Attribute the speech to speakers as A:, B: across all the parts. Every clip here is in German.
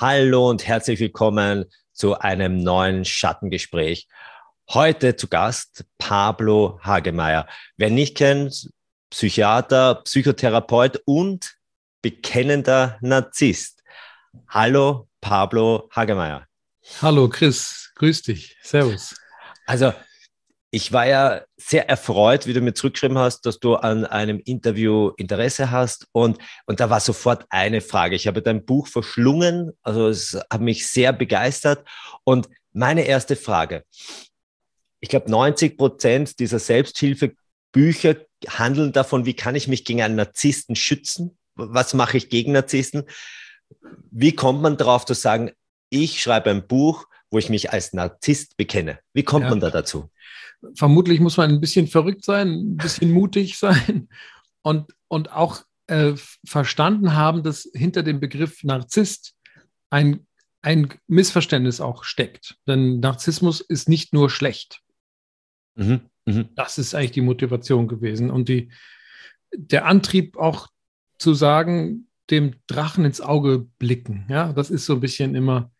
A: Hallo und herzlich willkommen zu einem neuen Schattengespräch. Heute zu Gast Pablo Hagemeyer. Wer nicht kennt, Psychiater, Psychotherapeut und bekennender Narzisst. Hallo Pablo Hagemeyer.
B: Hallo Chris, grüß dich. Servus.
A: Also ich war ja sehr erfreut, wie du mir zurückgeschrieben hast, dass du an einem Interview Interesse hast. Und, und da war sofort eine Frage. Ich habe dein Buch verschlungen, also es hat mich sehr begeistert. Und meine erste Frage. Ich glaube, 90 Prozent dieser Selbsthilfebücher handeln davon, wie kann ich mich gegen einen Narzissten schützen? Was mache ich gegen Narzissten? Wie kommt man darauf zu sagen, ich schreibe ein Buch, wo ich mich als Narzisst bekenne? Wie kommt ja. man da dazu?
B: vermutlich muss man ein bisschen verrückt sein, ein bisschen mutig sein und, und auch äh, verstanden haben, dass hinter dem Begriff Narzisst ein, ein Missverständnis auch steckt. Denn Narzissmus ist nicht nur schlecht. Mhm, mh. Das ist eigentlich die Motivation gewesen. Und die, der Antrieb auch zu sagen, dem Drachen ins Auge blicken. Ja, das ist so ein bisschen immer,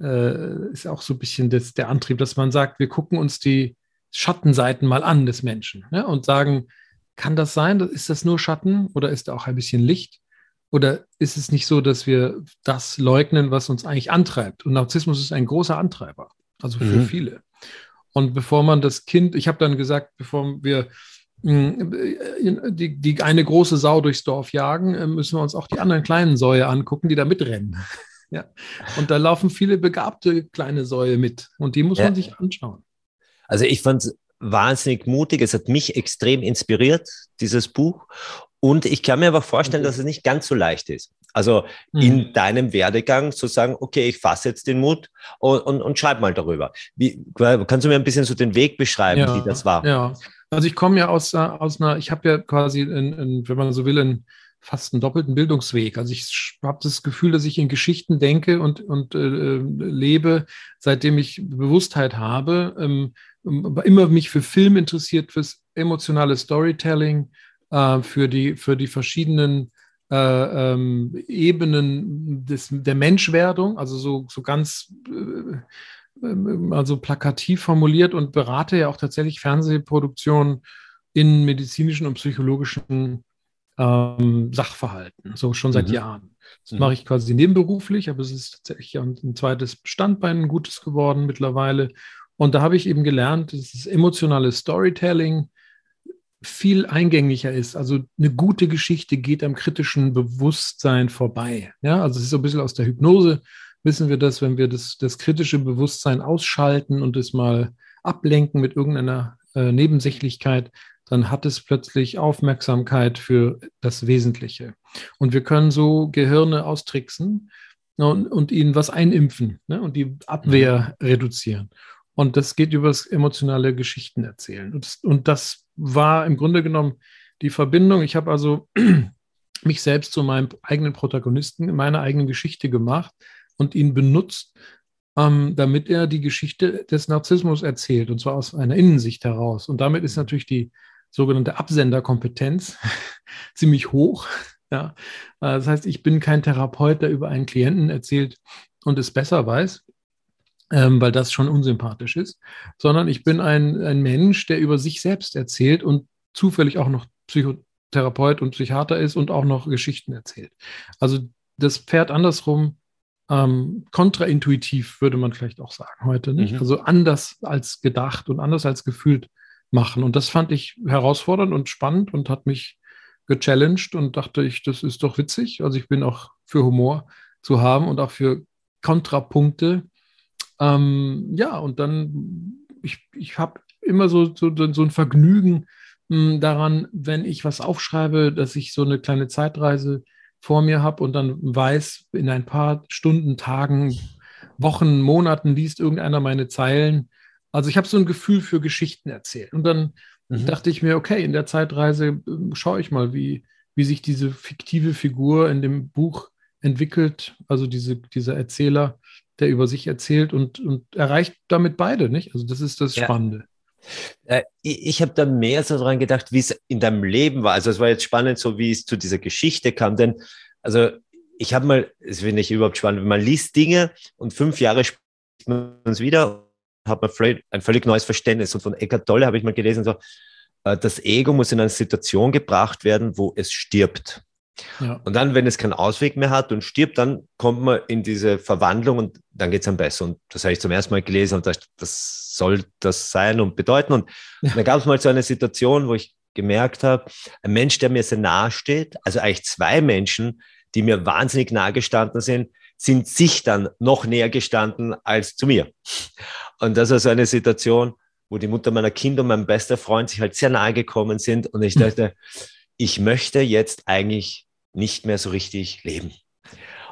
B: äh, ist auch so ein bisschen das, der Antrieb, dass man sagt, wir gucken uns die, Schattenseiten mal an des Menschen ne? und sagen, kann das sein? Ist das nur Schatten oder ist da auch ein bisschen Licht? Oder ist es nicht so, dass wir das leugnen, was uns eigentlich antreibt? Und Narzissmus ist ein großer Antreiber, also für mhm. viele. Und bevor man das Kind, ich habe dann gesagt, bevor wir hm, äh, die, die eine große Sau durchs Dorf jagen, äh, müssen wir uns auch die anderen kleinen Säue angucken, die da mitrennen. Ja. Und da laufen viele begabte kleine Säue mit. Und die muss ja. man sich anschauen.
A: Also ich fand es wahnsinnig mutig. Es hat mich extrem inspiriert, dieses Buch. Und ich kann mir aber vorstellen, dass es nicht ganz so leicht ist. Also mhm. in deinem Werdegang zu sagen, okay, ich fasse jetzt den Mut und, und, und schreib mal darüber. Wie, kannst du mir ein bisschen so den Weg beschreiben, ja, wie das war?
B: Ja, also ich komme ja aus, aus einer, ich habe ja quasi, in, in, wenn man so will, einen fast einen doppelten Bildungsweg. Also ich habe das Gefühl, dass ich in Geschichten denke und, und äh, lebe, seitdem ich Bewusstheit habe. Ähm, immer mich für Film interessiert, fürs emotionale Storytelling, äh, für, die, für die verschiedenen äh, ähm, Ebenen des, der Menschwerdung, also so, so ganz ähm, also plakativ formuliert und berate ja auch tatsächlich Fernsehproduktionen in medizinischen und psychologischen ähm, Sachverhalten, so schon seit mhm. Jahren. Das mhm. mache ich quasi nebenberuflich, aber es ist tatsächlich ein zweites Standbein, ein gutes geworden mittlerweile. Und da habe ich eben gelernt, dass das emotionale Storytelling viel eingänglicher ist. Also eine gute Geschichte geht am kritischen Bewusstsein vorbei. Ja, also es ist so ein bisschen aus der Hypnose, wissen wir das, wenn wir das, das kritische Bewusstsein ausschalten und es mal ablenken mit irgendeiner äh, Nebensächlichkeit, dann hat es plötzlich Aufmerksamkeit für das Wesentliche. Und wir können so Gehirne austricksen und, und ihnen was einimpfen ne, und die Abwehr mhm. reduzieren. Und das geht über das emotionale Geschichten erzählen. Und das, und das war im Grunde genommen die Verbindung. Ich habe also mich selbst zu meinem eigenen Protagonisten in meiner eigenen Geschichte gemacht und ihn benutzt, ähm, damit er die Geschichte des Narzissmus erzählt, und zwar aus einer Innensicht heraus. Und damit ist natürlich die sogenannte Absenderkompetenz ziemlich hoch. Ja. Das heißt, ich bin kein Therapeut, der über einen Klienten erzählt und es besser weiß, ähm, weil das schon unsympathisch ist, sondern ich bin ein, ein Mensch, der über sich selbst erzählt und zufällig auch noch Psychotherapeut und Psychiater ist und auch noch Geschichten erzählt. Also das Pferd andersrum, ähm, kontraintuitiv würde man vielleicht auch sagen heute, nicht? Mhm. Also anders als gedacht und anders als gefühlt machen. Und das fand ich herausfordernd und spannend und hat mich gechallenged und dachte ich, das ist doch witzig. Also ich bin auch für Humor zu haben und auch für Kontrapunkte ähm, ja, und dann, ich, ich habe immer so, so, so ein Vergnügen mh, hm, daran, wenn ich was aufschreibe, dass ich so eine kleine Zeitreise vor mir habe und dann weiß, in ein paar Stunden, Tagen, Wochen, Monaten liest irgendeiner meine Zeilen. Also ich habe so ein Gefühl für Geschichten erzählt. Und dann mhm. dachte ich mir, okay, in der Zeitreise äh, schaue ich mal, wie, wie sich diese fiktive Figur in dem Buch entwickelt, also diese, dieser Erzähler, der über sich erzählt und, und erreicht damit beide, nicht? Also das ist das Spannende.
A: Ja. Äh, ich, ich habe da mehr so dran gedacht, wie es in deinem Leben war. Also es war jetzt spannend, so wie es zu dieser Geschichte kam, denn also ich habe mal, das finde ich überhaupt spannend, man liest Dinge und fünf Jahre spricht man es wieder, hat man ein völlig neues Verständnis. Und von Eckhart Tolle habe ich mal gelesen, so, äh, das Ego muss in eine Situation gebracht werden, wo es stirbt. Ja. Und dann, wenn es keinen Ausweg mehr hat und stirbt, dann kommt man in diese Verwandlung und dann geht es am besten. Und das habe ich zum ersten Mal gelesen und das, das soll das sein und bedeuten. Und ja. da gab es mal so eine Situation, wo ich gemerkt habe, ein Mensch, der mir sehr nahe steht, also eigentlich zwei Menschen, die mir wahnsinnig nahe gestanden sind, sind sich dann noch näher gestanden als zu mir. Und das war so eine Situation, wo die Mutter meiner Kinder und mein bester Freund sich halt sehr nahe gekommen sind. Und ich dachte, ich möchte jetzt eigentlich nicht mehr so richtig leben.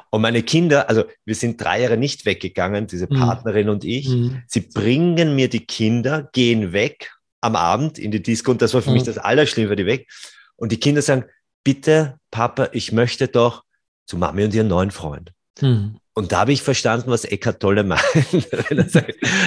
A: Und meine Kinder, also wir sind drei Jahre nicht weggegangen, diese mhm. Partnerin mhm. und ich. Mhm. Sie bringen mir die Kinder, gehen weg am Abend in die Disco und das war für mhm. mich das Allerschlimmste, die weg. Und die Kinder sagen, bitte, Papa, ich möchte doch zu Mami und ihren neuen Freund. Mhm. Und da habe ich verstanden, was Eckhart Tolle meint.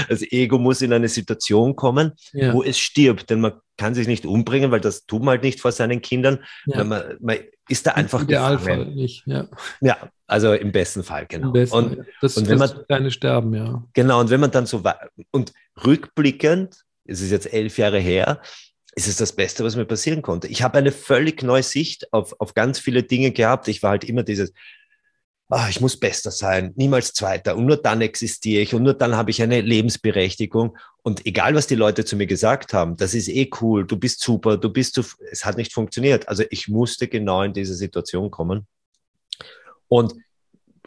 A: das Ego muss in eine Situation kommen, ja. wo es stirbt. Denn man kann sich nicht umbringen, weil das tut man halt nicht vor seinen Kindern. Ja. Man, man, ist da einfach Im
B: Idealfall nicht, ja.
A: Ja, also im besten Fall, genau.
B: Besten, und, das, und wenn man keine sterben, ja.
A: Genau, und wenn man dann so und rückblickend, es ist jetzt elf Jahre her, ist es das Beste, was mir passieren konnte. Ich habe eine völlig neue Sicht auf, auf ganz viele Dinge gehabt. Ich war halt immer dieses, oh, ich muss besser sein, niemals Zweiter und nur dann existiere ich und nur dann habe ich eine Lebensberechtigung. Und egal, was die Leute zu mir gesagt haben, das ist eh cool, du bist super, du bist zu, es hat nicht funktioniert. Also ich musste genau in diese Situation kommen. Und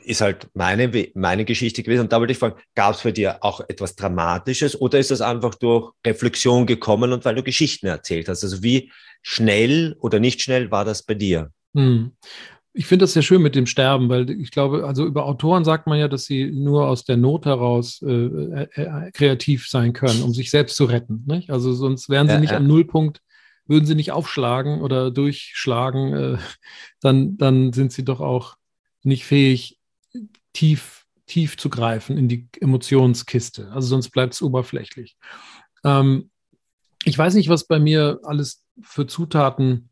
A: ist halt meine, meine Geschichte gewesen. Und da wollte ich fragen, gab es bei dir auch etwas Dramatisches oder ist das einfach durch Reflexion gekommen und weil du Geschichten erzählt hast? Also wie schnell oder nicht schnell war das bei dir? Hm.
B: Ich finde das sehr schön mit dem Sterben, weil ich glaube, also über Autoren sagt man ja, dass sie nur aus der Not heraus äh, äh, äh kreativ sein können, um sich selbst zu retten. Nicht? Also sonst wären sie ja, nicht ja. am Nullpunkt, würden sie nicht aufschlagen oder durchschlagen, äh, dann, dann sind sie doch auch nicht fähig, tief, tief zu greifen in die Emotionskiste. Also sonst bleibt es oberflächlich. Ähm, ich weiß nicht, was bei mir alles für Zutaten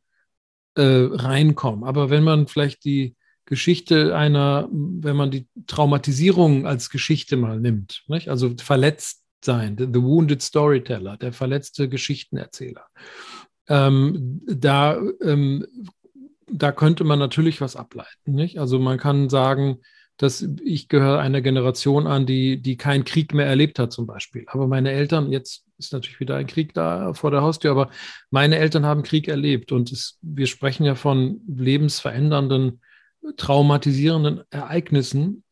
B: äh, reinkommen, aber wenn man vielleicht die Geschichte einer, wenn man die Traumatisierung als Geschichte mal nimmt, nicht? also verletzt sein, the, wounded storyteller, der verletzte Geschichtenerzähler, ähm, da, ähm, da könnte man natürlich was ableiten. Nicht? Also man kann sagen, dass ich gehöre einer Generation an, die, die keinen Krieg mehr erlebt hat, zum Beispiel. Aber meine Eltern, jetzt ist natürlich wieder ein Krieg da vor der Haustür, aber meine Eltern haben Krieg erlebt und es, wir sprechen ja von lebensverändernden, traumatisierenden Ereignissen,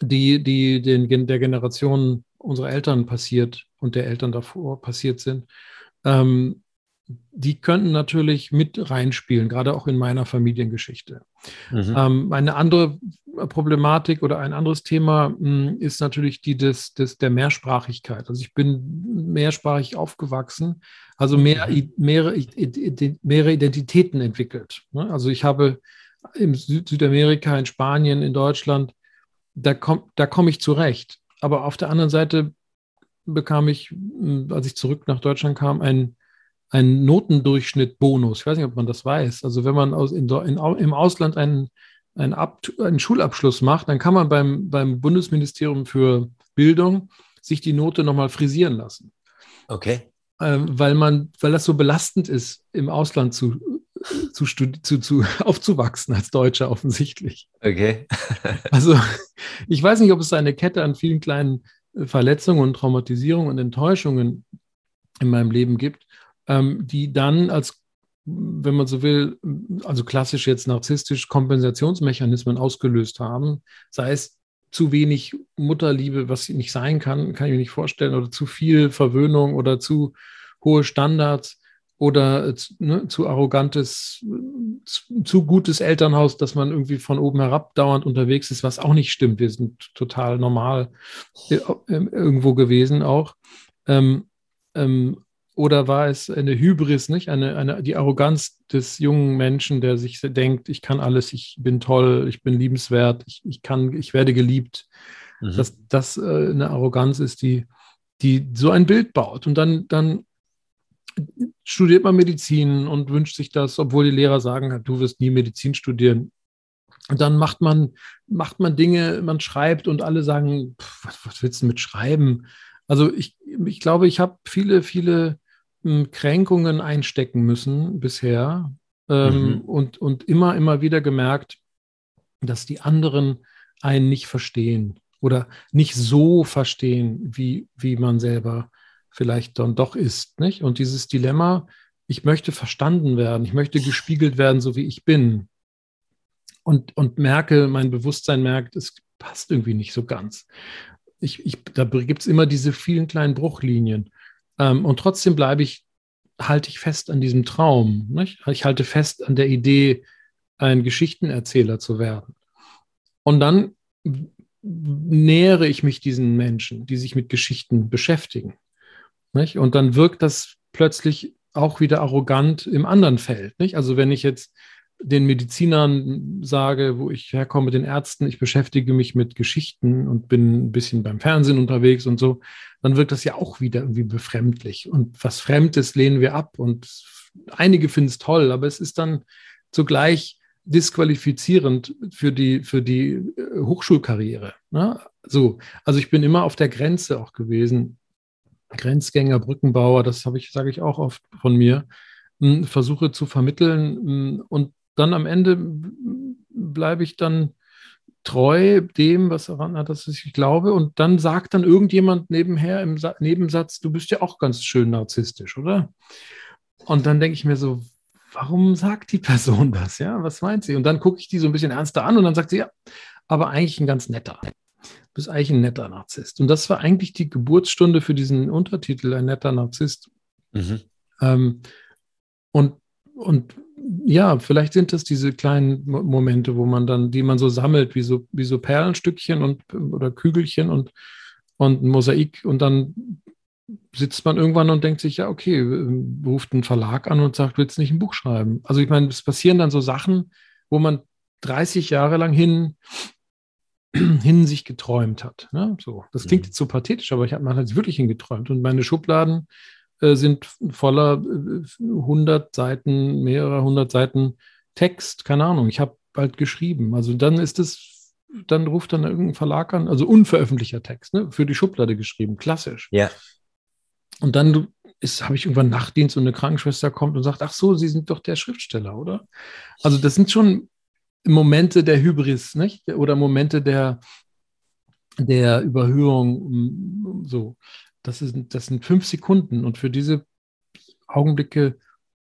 B: die, die den, der Generation unserer Eltern passiert und der Eltern davor passiert sind. Ähm, die könnten natürlich mit reinspielen, gerade auch in meiner Familiengeschichte. Mhm. Ähm, eine andere Problematik oder ein anderes Thema mh, hm, ist natürlich die des, des, der Mehrsprachigkeit. Also ich bin mehrsprachig aufgewachsen, also mehr, mhm. mehrere, mehrere Identitäten entwickelt. Ne? Also ich habe in Süd Südamerika, in Spanien, in Deutschland, da komme da komm ich zurecht. Aber auf der anderen Seite bekam ich, hm, als ich zurück nach Deutschland kam, ein einen Notendurchschnitt-Bonus. Ich weiß nicht, ob man das weiß. Also wenn man aus, in, in, im Ausland einen, einen, Ab, einen, Schulabschluss macht, dann kann man beim, beim Bundesministerium für Bildung sich die Note nochmal frisieren lassen.
A: Okay.
B: Ähm, weil man, weil das so belastend ist, im Ausland zu, zu, zu, zu aufzuwachsen als Deutscher offensichtlich.
A: Okay.
B: also ich weiß nicht, ob es eine Kette an vielen kleinen äh, Verletzungen und Traumatisierungen und Enttäuschungen in meinem Leben gibt ähm, die dann als, wenn man so will, also klassisch jetzt narzisstisch Kompensationsmechanismen ausgelöst haben, sei es zu wenig Mutterliebe, was nicht sein kann, kann ich mir nicht vorstellen, oder zu viel Verwöhnung oder zu hohe Standards oder ne, zu arrogantes, zu, zu, gutes Elternhaus, dass man irgendwie von oben herab dauernd unterwegs ist, was auch nicht stimmt. Wir sind total normal äh, irgendwo gewesen auch. Ähm, ähm, oder war es eine Hybris, nicht? Eine, eine, die Arroganz des jungen Menschen, der sich denkt, ich kann alles, ich bin toll, ich bin liebenswert, ich, ich kann, ich werde geliebt. Mhm. Dass das äh, eine Arroganz ist, die, die so ein Bild baut. Und dann, dann studiert man Medizin und wünscht sich das, obwohl die Lehrer sagen, du wirst nie Medizin studieren. Und dann macht man, macht man Dinge, man schreibt und alle sagen, pff, was, willst du mit schreiben? Also ich, ich glaube, ich habe viele, viele Kränkungen einstecken müssen bisher ähm, mhm. und, und immer, immer wieder gemerkt, dass die anderen einen nicht verstehen oder nicht so verstehen, wie, wie man selber vielleicht dann doch ist. Nicht? Und dieses Dilemma, ich möchte verstanden werden, ich möchte gespiegelt werden, so wie ich bin. Und, und merke, mein Bewusstsein merkt, es passt irgendwie nicht so ganz. Ich, ich, da gibt es immer diese vielen kleinen Bruchlinien. Ähm, und trotzdem bleibe ich, halte ich fest an diesem Traum. Nicht? Ich halte fest an der Idee, ein Geschichtenerzähler zu werden. Und dann nähere ich mich diesen Menschen, die sich mit Geschichten beschäftigen. Nicht? Und dann wirkt das plötzlich auch wieder arrogant im anderen Feld. Nicht? Also wenn ich jetzt den Medizinern sage, wo ich herkomme, den Ärzten, ich beschäftige mich mit Geschichten und bin ein bisschen beim Fernsehen unterwegs und so, dann wirkt das ja auch wieder irgendwie befremdlich. Und was Fremdes lehnen wir ab. Und einige finden es toll, aber es ist dann zugleich disqualifizierend für die, für die äh, Hochschulkarriere. Ne? So, also ich bin immer auf der Grenze auch gewesen. Grenzgänger, Brückenbauer, das habe ich, sage ich auch oft von mir, hm, versuche zu vermitteln hm, und dann am Ende bleibe ich dann treu dem, was daran hat, dass ich glaube. Und dann sagt dann irgendjemand nebenher im Sa Nebensatz, du bist ja auch ganz schön narzisstisch, oder? Und dann denke ich mir so, warum sagt die Person das? Ja, was meint sie? Und dann gucke ich die so ein bisschen ernster an und dann sagt sie, ja, aber eigentlich ein ganz netter. Du bist eigentlich ein netter Narzisst. Und das war eigentlich die Geburtsstunde für diesen Untertitel, ein netter Narzisst. Mhm. Ähm, und, und ja, vielleicht sind das diese kleinen Momente, wo man dann, die man so sammelt, wie so, wie so Perlenstückchen und oder Kügelchen und, und ein Mosaik und dann sitzt man irgendwann und denkt sich, ja, okay, ruft einen Verlag an und sagt, willst du nicht ein Buch schreiben? Also ich meine, es passieren dann so Sachen, wo man 30 Jahre lang hin, hin sich geträumt hat. Ne? So, das klingt mhm. jetzt so pathetisch, aber ich habe man hat wirklich hingeträumt. Und meine Schubladen sind voller äh, 100 Seiten, mehrere hundert Seiten Text, keine Ahnung. Ich habe bald geschrieben. Also dann ist es, dann ruft dann irgendein Verlag an, also unveröffentlichter Text, ne? für die Schublade geschrieben, klassisch.
A: Ja.
B: Und dann habe ich irgendwann Nachtdienst und eine Krankenschwester kommt und sagt, ach so, Sie sind doch der Schriftsteller, oder? Also das sind schon Momente der Hybris, nicht? Oder Momente der, der Überhöhung, so. Das, ist, das sind fünf Sekunden und für diese Augenblicke,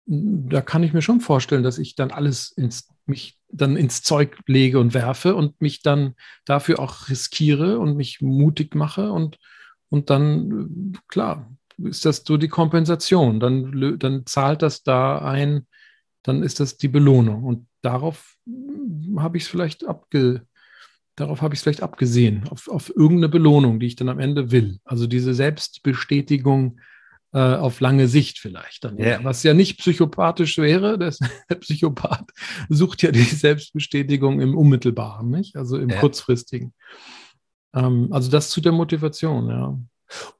B: da kann ich mir schon vorstellen, dass ich dann alles ins, mich dann ins Zeug lege und werfe und mich dann dafür auch riskiere und mich mutig mache und, und dann, klar, ist das so die Kompensation. Dann, dann zahlt das da ein, dann ist das die Belohnung. Und darauf habe ich es vielleicht abge, darauf habe ich es vielleicht abgesehen, auf, auf irgendeine Belohnung, die ich dann am Ende will. Also diese Selbstbestätigung äh, auf lange Sicht vielleicht dann. Ja. Was ja nicht psychopathisch wäre, das, der Psychopath sucht ja die Selbstbestätigung im Unmittelbaren, nicht? Also im ja. kurzfristigen. Ähm, also das zu der Motivation, ja.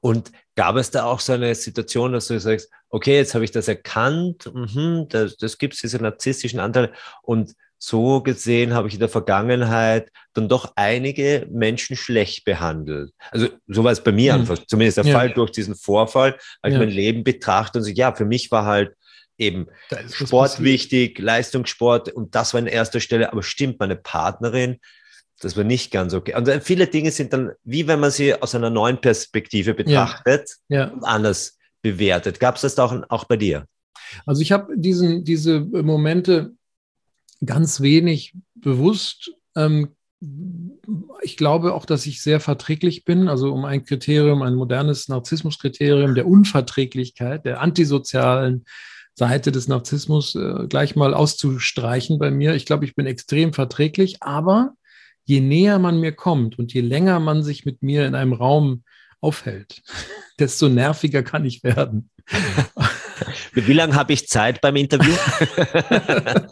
A: Und gab es da auch so eine Situation, dass du sagst, okay, jetzt habe ich das erkannt, mhm, das, das gibt es, diese narzisstischen Anteile und so gesehen habe ich in der Vergangenheit dann doch einige Menschen schlecht behandelt. Also so war es bei mir mhm. einfach, zumindest der ja. Fall durch diesen Vorfall, als ja. ich mein Leben betrachte und so, ja, für mich war halt eben Sport wichtig, Leistungssport und das war in erster Stelle, aber stimmt, meine Partnerin, das war nicht ganz okay. Und viele Dinge sind dann, wie wenn man sie aus einer neuen Perspektive betrachtet ja. Ja. anders bewertet. Gab es das auch, auch bei dir?
B: Also ich habe diesen, diese Momente ganz wenig bewusst. Ähm, ich glaube auch, dass ich sehr verträglich bin. Also um ein Kriterium, ein modernes Narzissmuskriterium der Unverträglichkeit, der antisozialen Seite des Narzissmus äh, gleich mal auszustreichen bei mir. Ich glaube, ich bin extrem verträglich, aber je näher man mir kommt und je länger man sich mit mir in einem Raum aufhält, desto nerviger kann ich werden.
A: Wie lange habe ich Zeit beim Interview?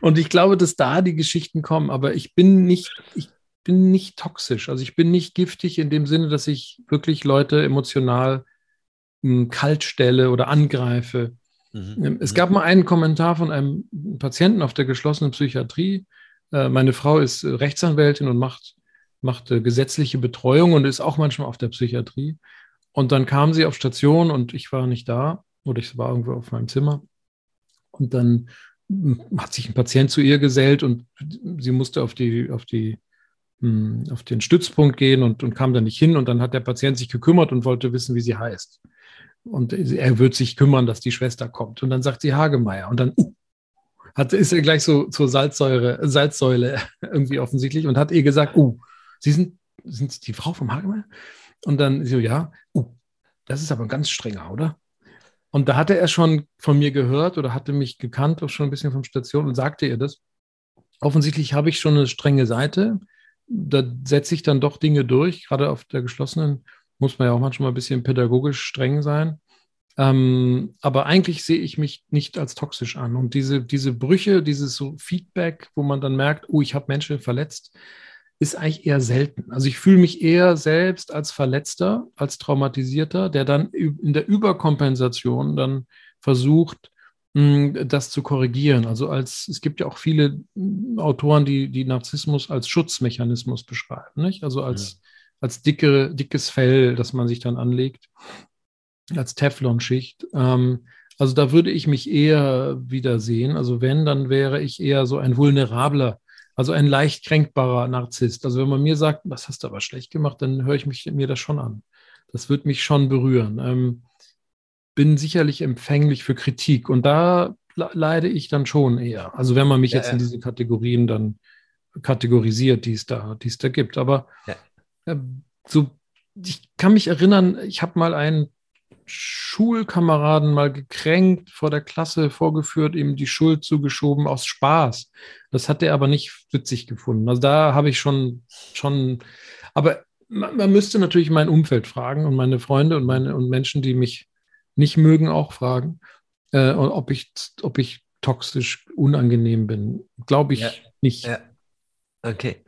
B: und ich glaube, dass da die Geschichten kommen, aber ich bin nicht, ich bin nicht toxisch. Also ich bin nicht giftig in dem Sinne, dass ich wirklich Leute emotional hm, kalt stelle oder angreife. Mhm. Es gab mal einen Kommentar von einem Patienten auf der geschlossenen Psychiatrie, Äh, meine Frau ist Rechtsanwältin und macht, macht äh, gesetzliche Betreuung und ist auch manchmal auf der Psychiatrie. Und dann kam sie auf Station und ich war nicht da oder ich war irgendwo auf meinem Zimmer. Und dann hm, hat sich ein Patient zu ihr gesellt und sie musste auf die, auf die, hm, auf den Stützpunkt gehen und, und kam da nicht hin. Und dann hat der Patient sich gekümmert und wollte wissen, wie sie heißt. Und er wird sich kümmern, dass die Schwester kommt. Und dann sagt sie Hagemeier. Und dann uh, hat, ist er gleich so zur Salzsäure, Salzsäule irgendwie offensichtlich und hat ihr gesagt, uh, Sie sind, sind die Frau vom Hagemeyer? Und dann so, ja, uh, das ist aber ein ganz strenger, oder? Und da hatte er schon von mir gehört oder hatte mich gekannt, auch schon ein bisschen vom Station und sagte ihr das. Offensichtlich habe ich schon eine strenge Seite. Da setze ich dann doch Dinge durch. Gerade auf der geschlossenen muss man ja auch manchmal ein bisschen pädagogisch streng sein. Ähm, aber eigentlich sehe ich mich nicht als toxisch an. Und diese, diese Brüche, dieses so Feedback, wo man dann merkt, oh, ich habe Menschen verletzt, ist eigentlich eher selten. Also ich fühle mich eher selbst als Verletzter, als Traumatisierter, der dann in der Überkompensation dann versucht, hm, das zu korrigieren. Also als es gibt ja auch viele hm, Autoren, die, die Narzissmus als Schutzmechanismus beschreiben, nicht? Also als, ja. als dicke, dickes Fell, das man sich dann anlegt, als Teflonschicht. Ähm, also da würde ich mich eher wiedersehen. Also wenn, dann wäre ich eher so ein vulnerabler also ein leicht kränkbarer Narzisst. Also wenn man mir sagt, was hast du aber schlecht gemacht, dann höre ich mich, mir das schon an. Das wird mich schon berühren. Ähm, bin sicherlich empfänglich für Kritik und da leide ich dann schon eher. Also wenn man mich ja, jetzt in diese Kategorien dann kategorisiert, die es da, die es da gibt. Aber ja. äh, so, ich kann mich erinnern, ich habe mal einen Schulkameraden mal gekränkt, vor der Klasse vorgeführt, ihm die Schuld zugeschoben aus Spaß. Das hat er aber nicht witzig gefunden. Also da habe ich schon, schon, aber man, man, müsste natürlich mein Umfeld fragen und meine Freunde und meine und Menschen, die mich nicht mögen, auch fragen, äh, ob ich, ob ich toxisch unangenehm bin. Glaube ich ja, nicht. Ja.
A: Okay.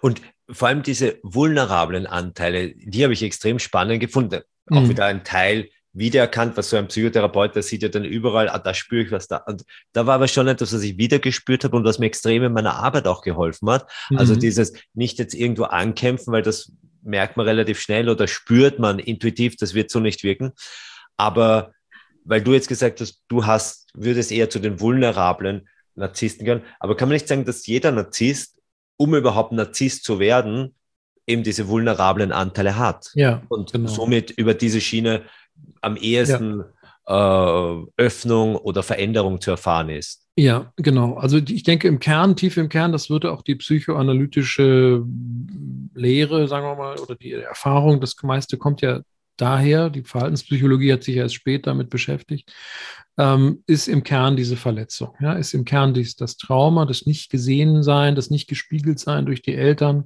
A: Und vor allem diese vulnerablen Anteile, die habe ich extrem spannend gefunden. Auch mhm. wieder ein Teil wiedererkannt, was so ein Psychotherapeut, der sieht ja dann überall, ah, da spüre ich was da. Und da war aber schon etwas, was ich wieder gespürt habe und was mir extrem in meiner Arbeit auch geholfen hat. Also mhm. Also dieses nicht jetzt irgendwo ankämpfen, weil das merkt man relativ schnell oder spürt man intuitiv, das wird so nicht wirken. Aber weil du jetzt gesagt hast, du hast, würdest eher zu den vulnerablen Narzissten gehören. Aber kann man nicht sagen, dass jeder Narzisst, um überhaupt Narzisst zu werden, eben diese vulnerablen Anteile hat.
B: Ja,
A: und genau. somit über diese Schiene am ehesten ja. äh, Öffnung oder Veränderung zu erfahren ist.
B: Ja, genau. Also ich denke im Kern, tief im Kern, das würde auch die psychoanalytische Lehre, sagen wir mal, oder die Erfahrung, das meiste kommt ja daher, die Verhaltenspsychologie hat sich erst später damit beschäftigt, ähm, ist im Kern diese Verletzung. Ja, ist im Kern dies, das Trauma, das nicht gesehen sein, das nicht gespiegelt sein durch die Eltern,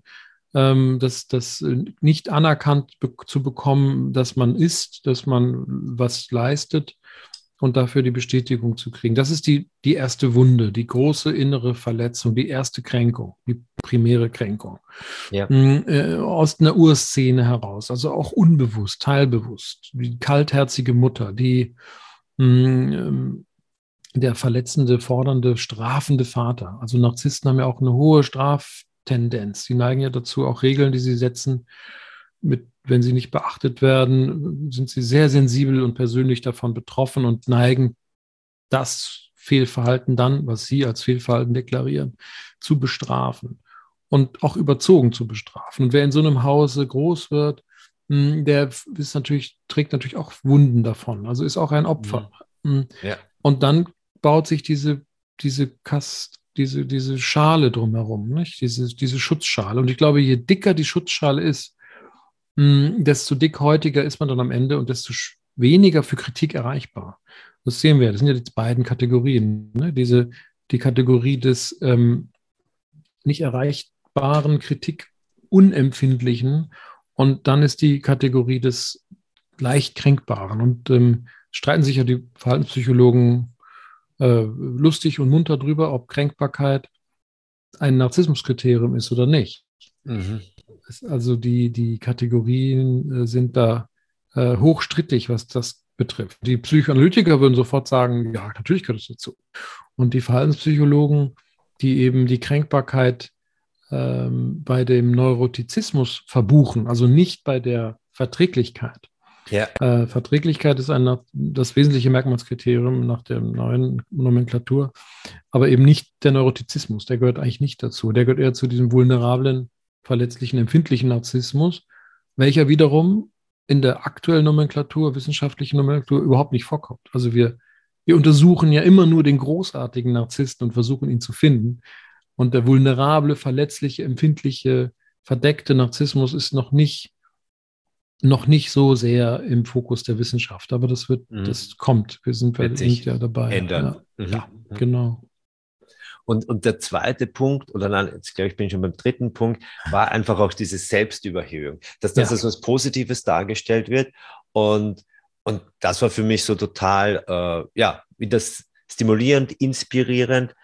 B: ähm, das, das äh, nicht anerkannt be zu bekommen, dass man ist, dass man was leistet und dafür die Bestätigung zu kriegen. Das ist die, die erste Wunde, die große innere Verletzung, die erste Kränkung, die primäre Kränkung. Ja. Mm, äh, aus einer Urszene heraus, also auch unbewusst, teilbewusst. Die kaltherzige Mutter, die mh, mm, ähm, der verletzende, fordernde, strafende Vater. Also Narzissten haben ja auch eine hohe Straf Tendenz. Sie neigen ja dazu, auch Regeln, die sie setzen, mit, wenn sie nicht beachtet werden, sind sie sehr sensibel und persönlich davon betroffen und neigen das Fehlverhalten dann, was sie als Fehlverhalten deklarieren, zu bestrafen und auch überzogen zu bestrafen. Und wer in so einem Hause groß wird, hm, der ist natürlich, trägt natürlich auch Wunden davon, also ist auch ein Opfer. Mhm. Hm. Ja. Und dann baut sich diese, diese Kast, diese, diese Schale drumherum, nicht? Diese, diese Schutzschale. Und ich glaube, je dicker die Schutzschale ist, mh, hm, desto dickhäutiger ist man dann am Ende und desto weniger für Kritik erreichbar. Das sehen wir. Das sind ja die beiden Kategorien. Ne? Diese, die Kategorie des ähm, nicht erreichbaren, Kritik unempfindlichen und dann ist die Kategorie des leicht kränkbaren. Und ähm, streiten sich ja die Verhaltenspsychologen äh, lustig und munter drüber, ob Kränkbarkeit ein Narzissmuskriterium ist oder nicht. Mhm. Also die, die Kategorien äh, sind da äh, hochstrittig, was das betrifft. Die Psychoanalytiker würden sofort sagen, ja, natürlich gehört es dazu. Und die Verhaltenspsychologen, die eben die Kränkbarkeit ähm, bei dem Neurotizismus verbuchen, also nicht bei der Verträglichkeit. Ja. Äh, Verträglichkeit ist ein, das wesentliche Merkmalskriterium nach der neuen Nomenklatur, aber eben nicht der Neurotizismus. Der gehört eigentlich nicht dazu. Der gehört eher zu diesem vulnerablen, verletzlichen, empfindlichen Narzissmus, welcher wiederum in der aktuellen Nomenklatur, wissenschaftlichen Nomenklatur überhaupt nicht vorkommt. Also wir, wir untersuchen ja immer nur den großartigen Narzissten und versuchen ihn zu finden. Und der vulnerable, verletzliche, empfindliche, verdeckte Narzissmus ist noch nicht noch nicht so sehr im Fokus der Wissenschaft, aber das wird, mhm. das kommt. Wir sind, sind ja dabei.
A: Ändern.
B: Ja, mhm. ja genau.
A: Und, und der zweite Punkt, oder nein, jetzt glaube ich, bin ich schon beim dritten Punkt, war einfach auch diese Selbstüberhöhung, dass das ja. als was Positives dargestellt wird. Und, und das war für mich so total, äh, ja, wie das stimulierend, inspirierend,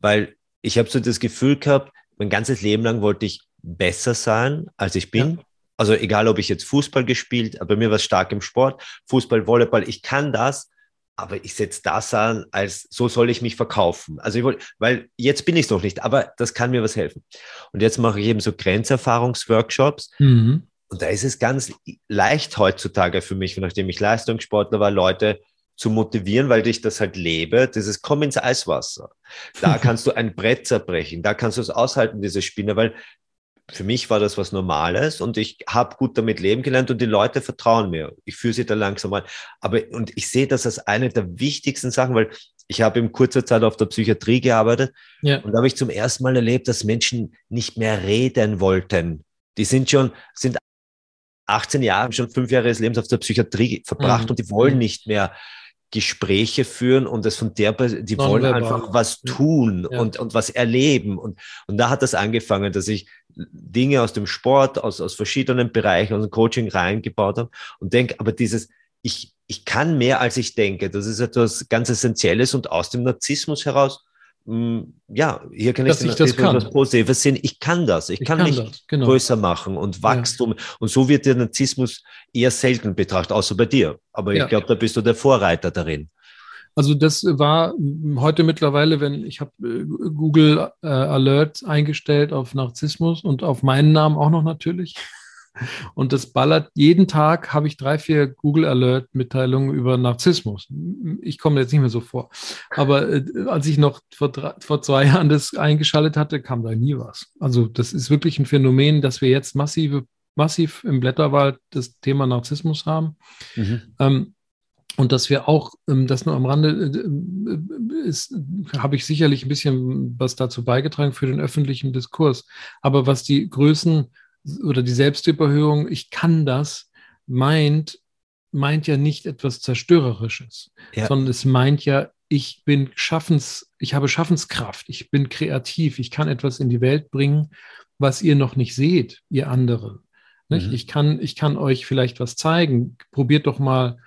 A: weil ich habe so das Gefühl gehabt, mein ganzes Leben lang wollte ich besser sein, als ich bin. Ja. Also egal, ob ich jetzt Fußball gespielt, bei mir war es stark im Sport, Fußball, Volleyball, ich kann das, aber ich setze das an, als so soll ich mich verkaufen. Also ich wollte, weil jetzt bin ich es noch nicht, aber das kann mir was helfen. Und jetzt mache ich eben so Grenzerfahrungsworkshops. Mhm. Und da ist es ganz leicht heutzutage für mich, nachdem ich Leistungssportler war, Leute zu motivieren, weil ich das halt lebe. Das ist, komm ins Eiswasser. Da kannst du ein Brett zerbrechen. Da kannst du es aushalten, diese Spinne, weil für mich war das was Normales und ich habe gut damit leben gelernt und die Leute vertrauen mir. Ich führe sie da langsam mal. Aber und ich sehe das als eine der wichtigsten Sachen, weil ich habe in kurzer Zeit auf der Psychiatrie gearbeitet ja. und da habe ich zum ersten Mal erlebt, dass Menschen nicht mehr reden wollten. Die sind schon, sind 18 Jahre, schon fünf Jahre des Lebens auf der Psychiatrie verbracht mhm. und die wollen mhm. nicht mehr Gespräche führen und das von der, die wollen einfach was tun ja. und, und was erleben. Und, und da hat das angefangen, dass ich Dinge aus dem Sport, aus, aus verschiedenen Bereichen, aus dem Coaching reingebaut habe und denke, aber dieses, ich, ich kann mehr als ich denke, das ist etwas ganz Essentielles und aus dem Narzissmus heraus ja, hier kann
B: Dass ich, das kann.
A: was Positives sehen. Ich kann das. Ich, ich kann, kann, mich das, genau. größer machen und Wachstum. Ja. Und so wird der Narzissmus eher selten betrachtet, außer bei dir. Aber ja. ich glaube, da bist du der Vorreiter darin.
B: Also das war heute mittlerweile, wenn ich habe äh, Google äh, Alerts eingestellt auf Narzissmus und auf meinen Namen auch noch natürlich. Und das ballert jeden Tag, habe ich drei, vier Google Alert-Mitteilungen über Narzissmus. Ich komme jetzt nicht mehr so vor. Aber äh, als ich noch vor, drei, vor zwei Jahren das eingeschaltet hatte, kam da nie was. Also das ist wirklich ein Phänomen, dass wir jetzt massive, massiv im Blätterwald das Thema Narzissmus haben. Mhm. Ähm, und dass wir auch, ähm, das nur am Rande äh, ist, habe ich sicherlich ein bisschen was dazu beigetragen für den öffentlichen Diskurs. Aber was die Größen oder die Selbstüberhöhung, ich kann das, meint, meint ja nicht etwas Zerstörerisches, ja. sondern es meint ja, ich bin Schaffens, ich habe Schaffenskraft, ich bin kreativ, ich kann etwas in die Welt bringen, was ihr noch nicht seht, ihr anderen. Mhm. Ich, kann, ich kann euch vielleicht was zeigen. Probiert doch mal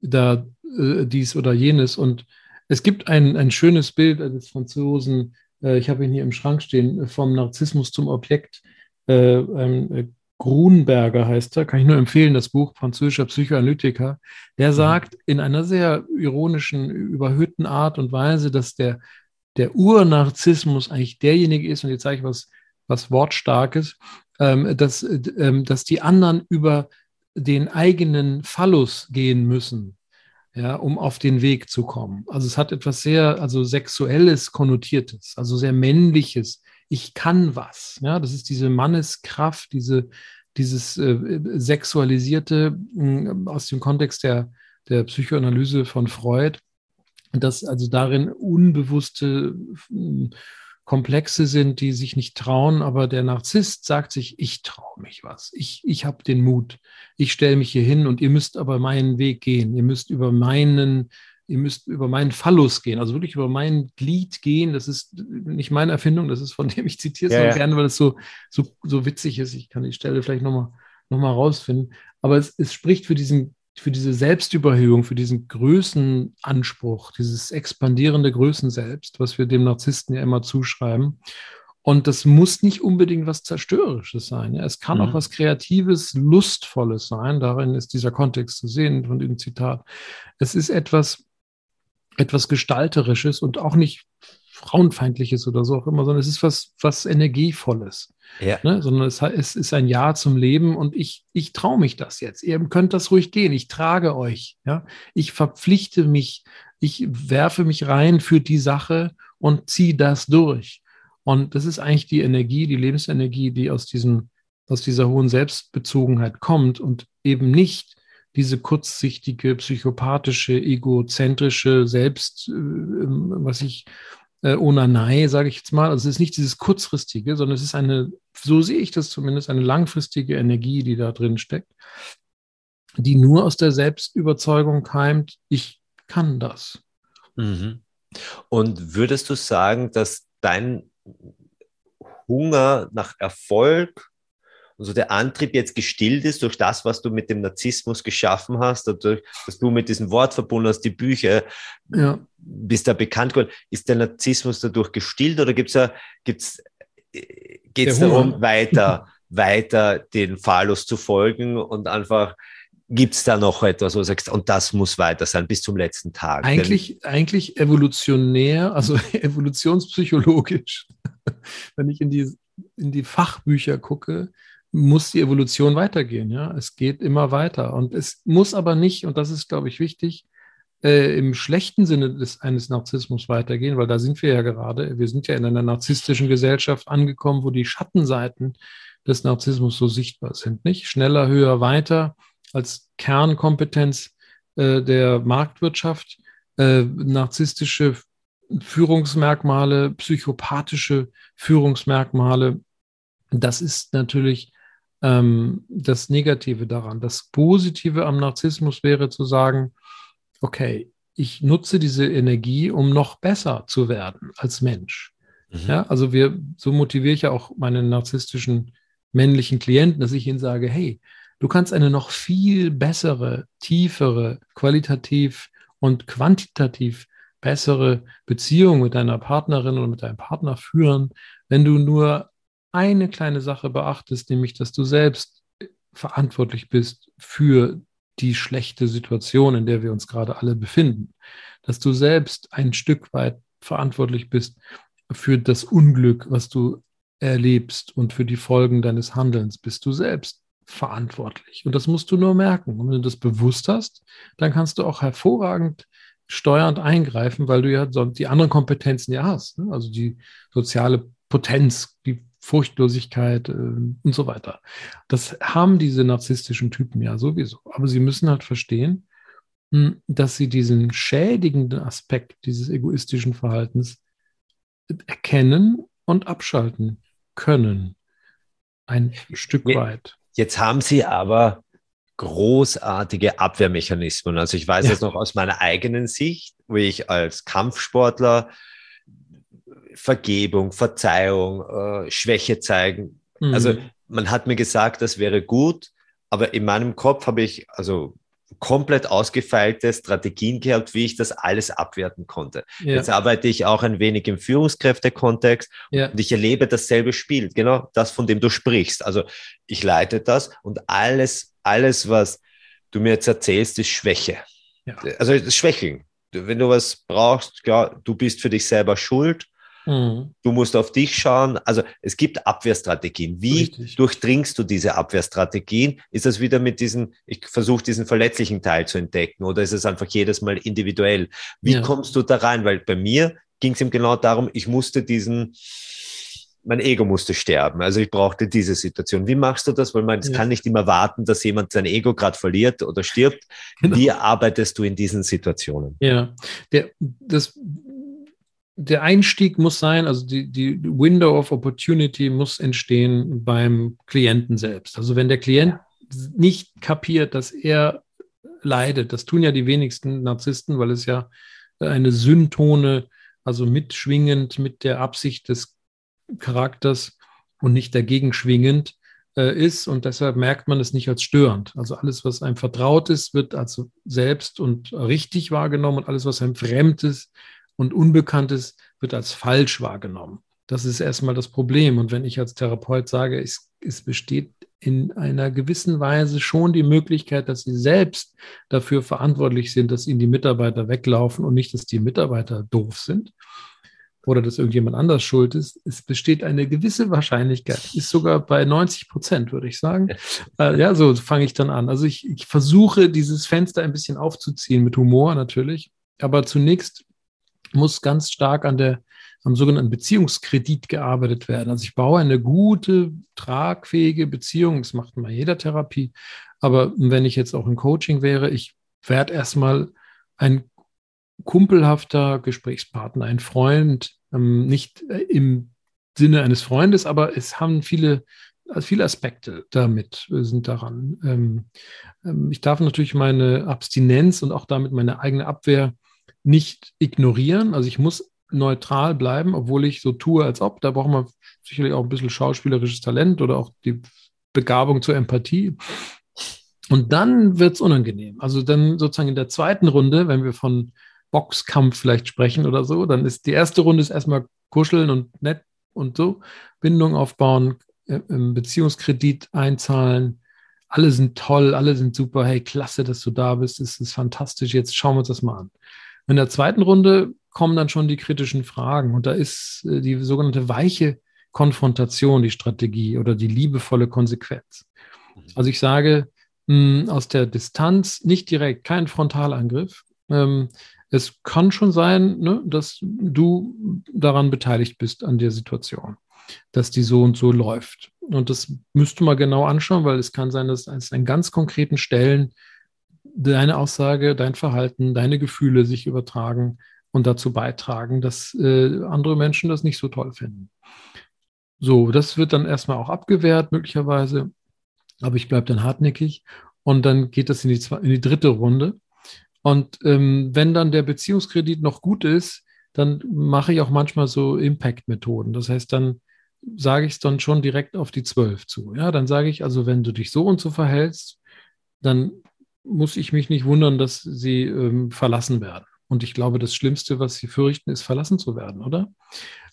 B: da äh, dies oder jenes. Und es gibt ein, ein schönes Bild des Franzosen, äh, ich habe ihn hier im Schrank stehen, vom Narzissmus zum Objekt äh, äh, Grunberger heißt er, kann ich nur empfehlen, das Buch französischer Psychoanalytiker, der mhm. sagt in einer sehr ironischen, überhöhten Art und Weise, dass der, der Urnarzissmus eigentlich derjenige ist, und jetzt sage ich was, was Wortstarkes, ähm, dass, ähm, dass die anderen über den eigenen Phallus gehen müssen, ja, um auf den Weg zu kommen. Also es hat etwas sehr, also sexuelles konnotiertes, also sehr männliches, ich kann was. Ja, das ist diese Manneskraft, diese, dieses äh, sexualisierte äh, aus dem Kontext der, der Psychoanalyse von Freud, dass also darin unbewusste äh, Komplexe sind, die sich nicht trauen, aber der Narzisst sagt sich, ich traue mich was, ich, ich habe den Mut, ich stelle mich hier hin und ihr müsst aber meinen Weg gehen, ihr müsst über meinen ihr müsst über meinen Phallus gehen, also wirklich über mein Glied gehen. Das ist nicht meine Erfindung, das ist von dem ich zitiere ja, ja. gerne, weil es so, so, so witzig ist. Ich kann die Stelle vielleicht nochmal noch mal rausfinden. Aber es, es spricht für diesen für diese Selbstüberhöhung, für diesen Größenanspruch, dieses expandierende Größenselbst, was wir dem Narzissten ja immer zuschreiben. Und das muss nicht unbedingt was Zerstörerisches sein. Ja. Es kann mhm. auch was Kreatives, Lustvolles sein. Darin ist dieser Kontext zu sehen von dem Zitat. Es ist etwas, etwas Gestalterisches und auch nicht Frauenfeindliches oder so auch immer, sondern es ist was, was Energievolles. Ja. Ne? Sondern es, es, ist ein Ja zum Leben und ich, ich traue mich das jetzt. Ihr könnt das ruhig gehen. Ich trage euch. Ja? Ich verpflichte mich, ich werfe mich rein für die Sache und ziehe das durch. Und das ist eigentlich die Energie, die Lebensenergie, die aus diesem, aus dieser hohen Selbstbezogenheit kommt und eben nicht diese kurzsichtige, psychopathische, egozentrische Selbst, äh, ähm, was ich äh, Onanei, sage ich jetzt mal. Also es ist nicht dieses kurzfristige, sondern es ist eine, so sehe ich das zumindest, eine langfristige Energie, die da drin steckt, die nur aus der Selbstüberzeugung keimt, ich kann das.
A: Mhm. Und würdest du sagen, dass dein Hunger nach Erfolg also der Antrieb jetzt gestillt ist durch das, was du mit dem Narzissmus geschaffen hast, dadurch, dass du mit diesem Wort verbunden hast, die Bücher, ja. bist da bekannt geworden. Ist der Narzissmus dadurch gestillt oder gibt's da, gibt's, geht es darum, weiter, weiter den Phalus zu folgen und einfach Gibt es da noch etwas, wo du sagst, und das muss weiter sein bis zum letzten Tag?
B: Eigentlich, Denn eigentlich evolutionär, also evolutionspsychologisch, wenn ich in die, in die Fachbücher gucke, muss die Evolution weitergehen. Ja, es geht immer weiter. Und es muss aber nicht, und das ist, glaube ich, wichtig, äh, im schlechten Sinne des, eines Narzissmus weitergehen, weil da sind wir ja gerade. Wir sind ja in einer narzisstischen Gesellschaft angekommen, wo die Schattenseiten des Narzissmus so sichtbar sind. Nicht schneller, höher, weiter als Kernkompetenz äh, der Marktwirtschaft, äh, narzisstische Führungsmerkmale, psychopathische Führungsmerkmale. Das ist natürlich ähm, das Negative daran. Das Positive am Narzissmus wäre zu sagen, okay, ich nutze diese Energie, um noch besser zu werden als Mensch. Mhm. Ja, also wir, so motiviere ich ja auch meine narzisstischen männlichen Klienten, dass ich ihnen sage, hey, Du kannst eine noch viel bessere, tiefere, qualitativ und quantitativ bessere Beziehung mit deiner Partnerin oder mit deinem Partner führen, wenn du nur eine kleine Sache beachtest, nämlich dass du selbst verantwortlich bist für die schlechte Situation, in der wir uns gerade alle befinden. Dass du selbst ein Stück weit verantwortlich bist für das Unglück, was du erlebst und für die Folgen deines Handelns. Bist du selbst verantwortlich. Und das musst du nur merken. Und wenn du das bewusst hast, dann kannst du auch hervorragend steuernd eingreifen, weil du ja die anderen Kompetenzen ja hast. Ne? Also die soziale Potenz, die Furchtlosigkeit äh, und so weiter. Das haben diese narzisstischen Typen ja sowieso. Aber sie müssen halt verstehen, hm, dass sie diesen schädigenden Aspekt dieses egoistischen Verhaltens erkennen und abschalten können. Ein Stück weit.
A: Jetzt haben sie aber großartige Abwehrmechanismen. Also ich weiß ja. das noch aus meiner eigenen Sicht, wo ich als Kampfsportler Vergebung, Verzeihung, äh, Schwäche zeigen. Mhm. Also man hat mir gesagt, das wäre gut, aber in meinem Kopf habe ich, also komplett ausgefeilte Strategien gehabt, wie ich das alles abwerten konnte. Ja. Jetzt arbeite ich auch ein wenig im Führungskräftekontext ja. und ich erlebe dasselbe Spiel, genau das, von dem du sprichst. Also ich leite das und alles, alles, was du mir jetzt erzählst, ist Schwäche. Ja. Also das Schwächeln. Wenn du was brauchst, klar, du bist für dich selber schuld Mhm. Du musst auf dich schauen. Also es gibt Abwehrstrategien. Wie Richtig. durchdringst du diese Abwehrstrategien? Ist das wieder mit diesen, ich versuche diesen verletzlichen Teil zu entdecken oder ist es einfach jedes Mal individuell? Wie ja. kommst du da rein? Weil bei mir ging es ihm genau darum, ich musste diesen, mein Ego musste sterben. Also ich brauchte diese Situation. Wie machst du das? Weil man ja. kann nicht immer warten, dass jemand sein Ego gerade verliert oder stirbt. Genau. Wie arbeitest du in diesen Situationen?
B: Ja, der, das der Einstieg muss sein, also die, die Window of Opportunity muss entstehen beim Klienten selbst. Also wenn der Klient nicht kapiert, dass er leidet, das tun ja die wenigsten Narzissten, weil es ja eine Syntone, also mitschwingend mit der Absicht des Charakters und nicht dagegen schwingend äh, ist und deshalb merkt man es nicht als störend. Also alles, was einem vertraut ist, wird als selbst und richtig wahrgenommen und alles, was einem fremd ist, und Unbekanntes wird als falsch wahrgenommen. Das ist erstmal das Problem. Und wenn ich als Therapeut sage, es, es besteht in einer gewissen Weise schon die Möglichkeit, dass sie selbst dafür verantwortlich sind, dass ihnen die Mitarbeiter weglaufen und nicht, dass die Mitarbeiter doof sind, oder dass irgendjemand anders schuld ist. Es besteht eine gewisse Wahrscheinlichkeit, ist sogar bei 90 Prozent, würde ich sagen. Äh, ja, so fange ich dann an. Also ich, ich versuche, dieses Fenster ein bisschen aufzuziehen, mit Humor natürlich. Aber zunächst muss ganz stark an der, am sogenannten Beziehungskredit gearbeitet werden. Also ich baue eine gute, tragfähige Beziehung. Das macht man jeder Therapie. Aber wenn ich jetzt auch im Coaching wäre, ich werde erstmal ein kumpelhafter Gesprächspartner, ein Freund, ähm, nicht äh, im Sinne eines Freundes, aber es haben viele, also viele Aspekte damit äh, sind daran. Ähm, ähm, ich darf natürlich meine Abstinenz und auch damit meine eigene Abwehr nicht ignorieren. Also ich muss neutral bleiben, obwohl ich so tue, als ob. Da braucht man sicherlich auch ein bisschen schauspielerisches Talent oder auch die Begabung zur Empathie. Und dann wird es unangenehm. Also dann sozusagen in der zweiten Runde, wenn wir von Boxkampf vielleicht sprechen oder so, dann ist die erste Runde ist erstmal kuscheln und nett und so, Bindung aufbauen, äh, Beziehungskredit einzahlen. Alle sind toll, alle sind super. Hey, klasse, dass du da bist. Es ist fantastisch. Jetzt schauen wir uns das mal an. In der zweiten Runde kommen dann schon die kritischen Fragen und da ist äh, die sogenannte weiche Konfrontation die Strategie oder die liebevolle Konsequenz. Mhm. Also ich sage mh, hm, aus der Distanz nicht direkt, kein Frontalangriff, ähm, es kann schon sein, ne, dass du daran beteiligt bist an der Situation, dass die so und so läuft. Und das müsste man genau anschauen, weil es kann sein, dass es an ganz konkreten Stellen deine Aussage, dein Verhalten, deine Gefühle sich übertragen und dazu beitragen, dass äh, andere Menschen das nicht so toll finden. So, das wird dann erstmal auch abgewehrt, möglicherweise, aber ich bleibe dann hartnäckig und dann geht das in die, in die dritte Runde. Und ähm, wenn dann der Beziehungskredit noch gut ist, dann mache ich auch manchmal so Impact-Methoden. Das heißt, dann sage ich es dann schon direkt auf die zwölf zu. Ja, dann sage ich also, wenn du dich so und so verhältst, dann muss ich mich nicht wundern, dass sie ähm, verlassen werden. Und ich glaube, das Schlimmste, was sie fürchten, ist verlassen zu werden, oder?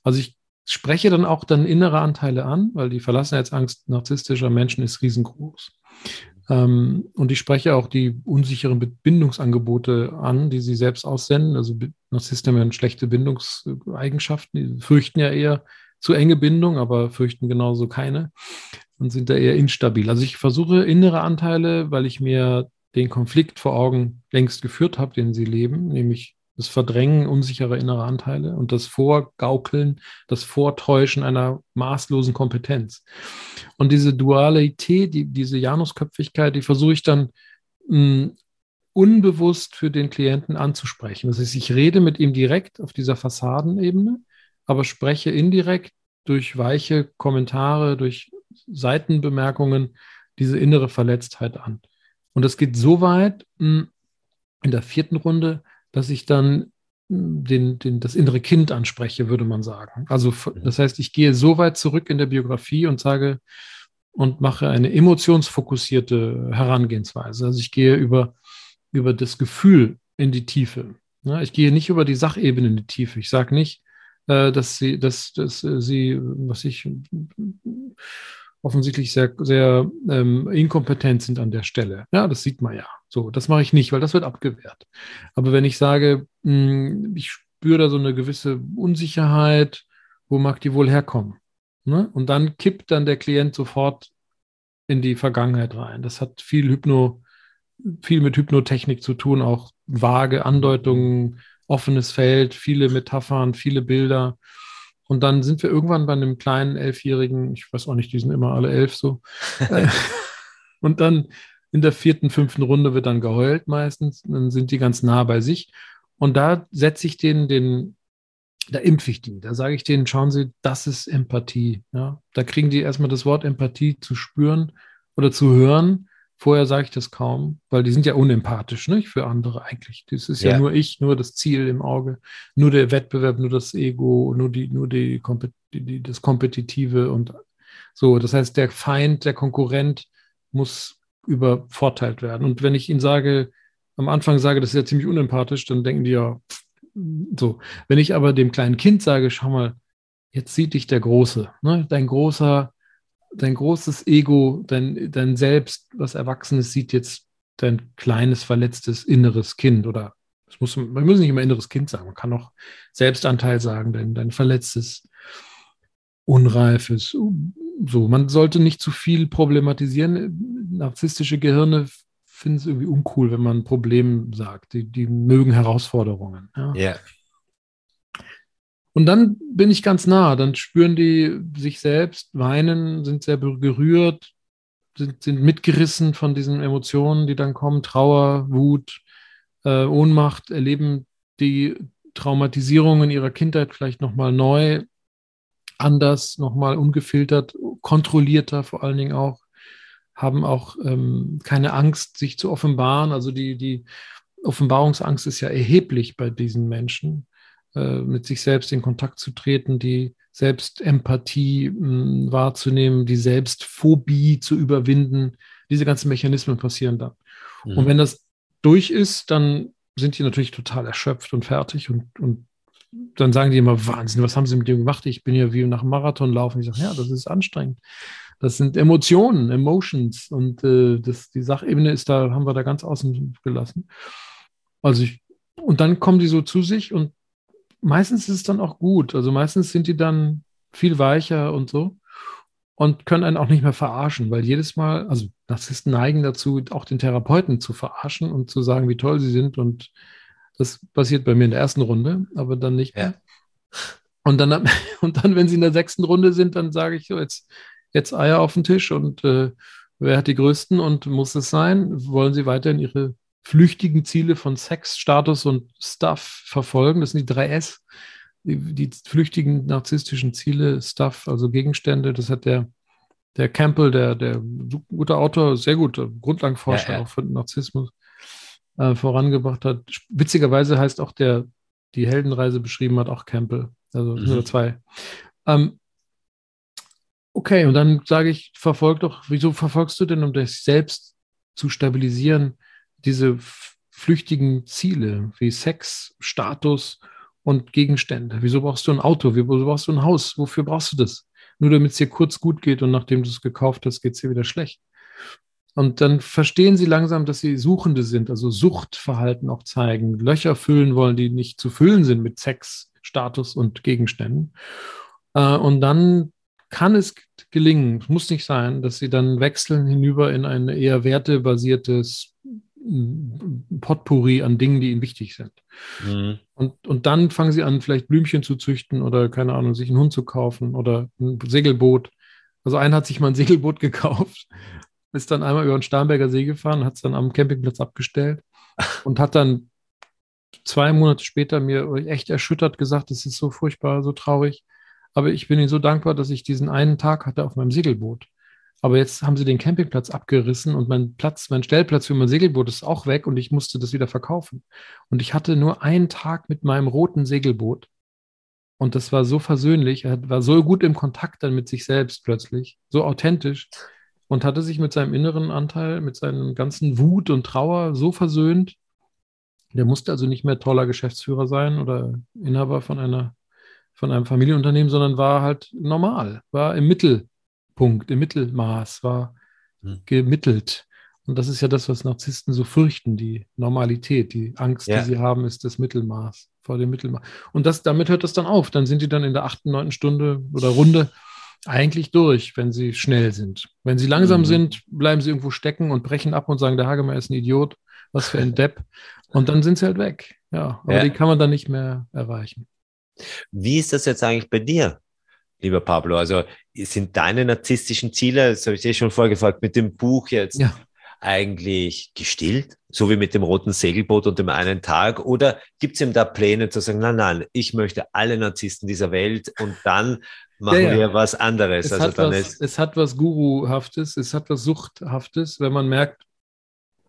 B: Also ich spreche dann auch dann innere Anteile an, weil die Verlassenheitsangst narzisstischer Menschen ist riesengroß. Ähm, und ich spreche auch die unsicheren Bindungsangebote an, die sie selbst aussenden. Also Narzissten haben schlechte Bindungseigenschaften, die fürchten ja eher zu enge Bindung, aber fürchten genauso keine und sind da eher instabil. Also ich versuche innere Anteile, weil ich mir den Konflikt vor Augen längst geführt habe, den sie leben, nämlich das Verdrängen unsicherer innerer Anteile und das Vorgaukeln, das Vortäuschen einer maßlosen Kompetenz. Und diese Dualität, die, diese Janusköpfigkeit, die versuche ich dann mh, hm, unbewusst für den Klienten anzusprechen. Das heißt, ich rede mit ihm direkt auf dieser Fassadenebene, aber spreche indirekt durch weiche Kommentare, durch Seitenbemerkungen diese innere Verletztheit an. Und das geht so weit hm, in der vierten Runde, dass ich dann hm, den, den, das innere Kind anspreche, würde man sagen. Also mhm. das heißt, ich gehe so weit zurück in der Biografie und sage und mache eine emotionsfokussierte Herangehensweise. Also ich gehe über, über das Gefühl in die Tiefe. Ja, ich gehe nicht über die Sachebene in die Tiefe. Ich sage nicht, äh, dass sie, dass, dass sie, was ich offensichtlich sehr, sehr ähm, inkompetent sind an der Stelle. Ja, das sieht man ja. So, das mache ich nicht, weil das wird abgewehrt. Aber wenn ich sage, mh, hm, ich spüre da so eine gewisse Unsicherheit, wo mag die wohl herkommen? Ne? Und dann kippt dann der Klient sofort in die Vergangenheit rein. Das hat viel Hypno, viel mit Hypnotechnik zu tun, auch vage Andeutungen, offenes Feld, viele Metaphern, viele Bilder. Und dann sind wir irgendwann bei einem kleinen Elfjährigen, ich weiß auch nicht, die sind immer alle elf so. und dann in der vierten, fünften Runde wird dann geheult meistens. Dann sind die ganz nah bei sich. Und da setze ich denen den, da impfe ich die. Da sage ich denen, schauen Sie, das ist Empathie. Ja? Da kriegen die erstmal das Wort Empathie zu spüren oder zu hören. Vorher sage ich das kaum, weil die sind ja unempathisch nicht? für andere eigentlich. Das ist ja. ja. nur ich, nur das Ziel im Auge, nur der Wettbewerb, nur das Ego, nur die, nur die, die, das Kompetitive und so. Das heißt, der Feind, der Konkurrent muss übervorteilt werden. Und wenn ich ihnen sage, am Anfang sage, das ist ja ziemlich unempathisch, dann denken die ja, so. Wenn ich aber dem kleinen Kind sage, schau mal, jetzt sieht dich der Große, ne? dein großer dein großes Ego, dein, dein Selbst, was Erwachsenes sieht jetzt dein kleines, verletztes inneres Kind oder Das muss, man muss nicht immer inneres Kind sagen, man kann auch Selbstanteil sagen, denn dein verletztes, unreifes, so. Man sollte nicht zu viel problematisieren. Narzisstische Gehirne finden es irgendwie uncool, wenn man ein Problem sagt. Die, die mögen Herausforderungen. Ja. Yeah. Und dann bin ich ganz nah, dann spüren die sich selbst, weinen, sind sehr gerührt, sind, sind mitgerissen von diesen Emotionen, die dann kommen, Trauer, Wut, äh, Ohnmacht, erleben die Traumatisierungen ihrer Kindheit vielleicht nochmal neu, anders, nochmal ungefiltert, kontrollierter vor allen Dingen auch, haben auch ähm, keine Angst, sich zu offenbaren. Also die, die Offenbarungsangst ist ja erheblich bei diesen Menschen. Äh, mit sich selbst in Kontakt zu treten, die Selbstempathie mh, hm, wahrzunehmen, die Selbstphobie zu überwinden. Diese ganzen Mechanismen passieren dann. Mhm. Und wenn das durch ist, dann sind die natürlich total erschöpft und fertig und, und dann sagen die immer, Wahnsinn, was haben sie mit dir gemacht? Ich bin ja wie nach einem Marathon laufen. Ich sage, ja, das ist anstrengend. Das sind Emotionen, Emotions. Und äh, das, die Sachebene ist da, haben wir da ganz außen gelassen. Also ich, und dann kommen die so zu sich und meistens ist es dann auch gut. Also meistens sind die dann viel weicher und so und können einen auch nicht mehr verarschen, weil jedes Mal, also Narzissten neigen dazu, auch den Therapeuten zu verarschen und zu sagen, wie toll sie sind. Und das passiert bei mir in der ersten Runde, aber dann nicht mehr. Ja. Und dann, und dann, wenn sie in der sechsten Runde sind, dann sage ich so, jetzt, jetzt Eier auf den Tisch und äh, wer hat die größten und muss es sein? Wollen sie weiterhin ihre flüchtigen Ziele von Sex, Status und Stuff verfolgen. Das sind die drei S. Die, die flüchtigen narzisstischen Ziele, Stuff, also Gegenstände. Das hat der, der Campbell, der, der gute Autor, sehr gut, Grundlagenforscher ja, ja. auch für Narzissmus, äh, vorangebracht hat. Witzigerweise heißt auch der, die Heldenreise beschrieben hat, auch Campbell. Also mhm. nur zwei. Ähm, okay, und dann sage ich, verfolg doch, wieso verfolgst du denn, um dich selbst zu stabilisieren, diese flüchtigen Ziele wie Sex, Status und Gegenstände. Wieso brauchst du ein Auto? Wieso brauchst du ein Haus? Wofür brauchst du das? Nur damit es dir kurz gut geht und nachdem du es gekauft hast, geht es dir wieder schlecht. Und dann verstehen sie langsam, dass sie Suchende sind, also Suchtverhalten auch zeigen, Löcher füllen wollen, die nicht zu füllen sind mit Sex, Status und Gegenständen. Äh, und dann kann es gelingen, muss nicht sein, dass sie dann wechseln hinüber in ein eher wertebasiertes Potpourri an Dingen, die ihnen wichtig sind. Mhm. Und, und dann fangen sie an, vielleicht Blümchen zu züchten oder, keine Ahnung, sich einen Hund zu kaufen oder ein Segelboot. Also einer hat sich mal ein Segelboot gekauft, ist dann einmal über den Starnberger See gefahren, hat es dann am Campingplatz abgestellt und hat dann zwei Monate später mir echt erschüttert gesagt, es ist so furchtbar, so traurig. Aber ich bin Ihnen so dankbar, dass ich diesen einen Tag hatte auf meinem Segelboot. Aber jetzt haben sie den Campingplatz abgerissen und mein Platz, mein Stellplatz für mein Segelboot ist auch weg und ich musste das wieder verkaufen. Und ich hatte nur einen Tag mit meinem roten Segelboot. Und das war so versöhnlich, er war so gut im Kontakt dann mit sich selbst plötzlich, so authentisch und hatte sich mit seinem inneren Anteil, mit seinem ganzen Wut und Trauer so versöhnt. Der musste also nicht mehr toller Geschäftsführer sein oder Inhaber von einer von einem Familienunternehmen, sondern war halt normal, war im Mittel Punkt, im Mittelmaß, war hm. gemittelt. Und das ist ja das, was Narzissten so fürchten, die Normalität, die Angst, ja. die sie haben, ist das Mittelmaß, vor dem Mittelmaß. Und das, damit hört das dann auf. Dann sind die dann in der achten, neunten Stunde oder Runde eigentlich durch, wenn sie schnell sind. Wenn sie langsam mhm. sind, bleiben sie irgendwo stecken und brechen ab und sagen, der Hagemann ist ein Idiot, was für ein Depp. Und dann sind sie halt weg. Ja, aber ja. die kann man dann nicht mehr erreichen.
A: Wie ist das jetzt eigentlich bei dir? Lieber Pablo? Also sind deine narzisstischen Ziele, das habe ich dir schon vorgefragt, mit dem Buch jetzt ja. eigentlich gestillt, so wie mit dem roten Segelboot und dem einen Tag? Oder gibt es ihm da Pläne zu sagen, nein, nein, ich möchte alle Narzissten dieser Welt und dann machen ja, ja. wir was anderes?
B: Es, also hat was, ist es hat was Guruhaftes, es hat was Suchthaftes, wenn man merkt,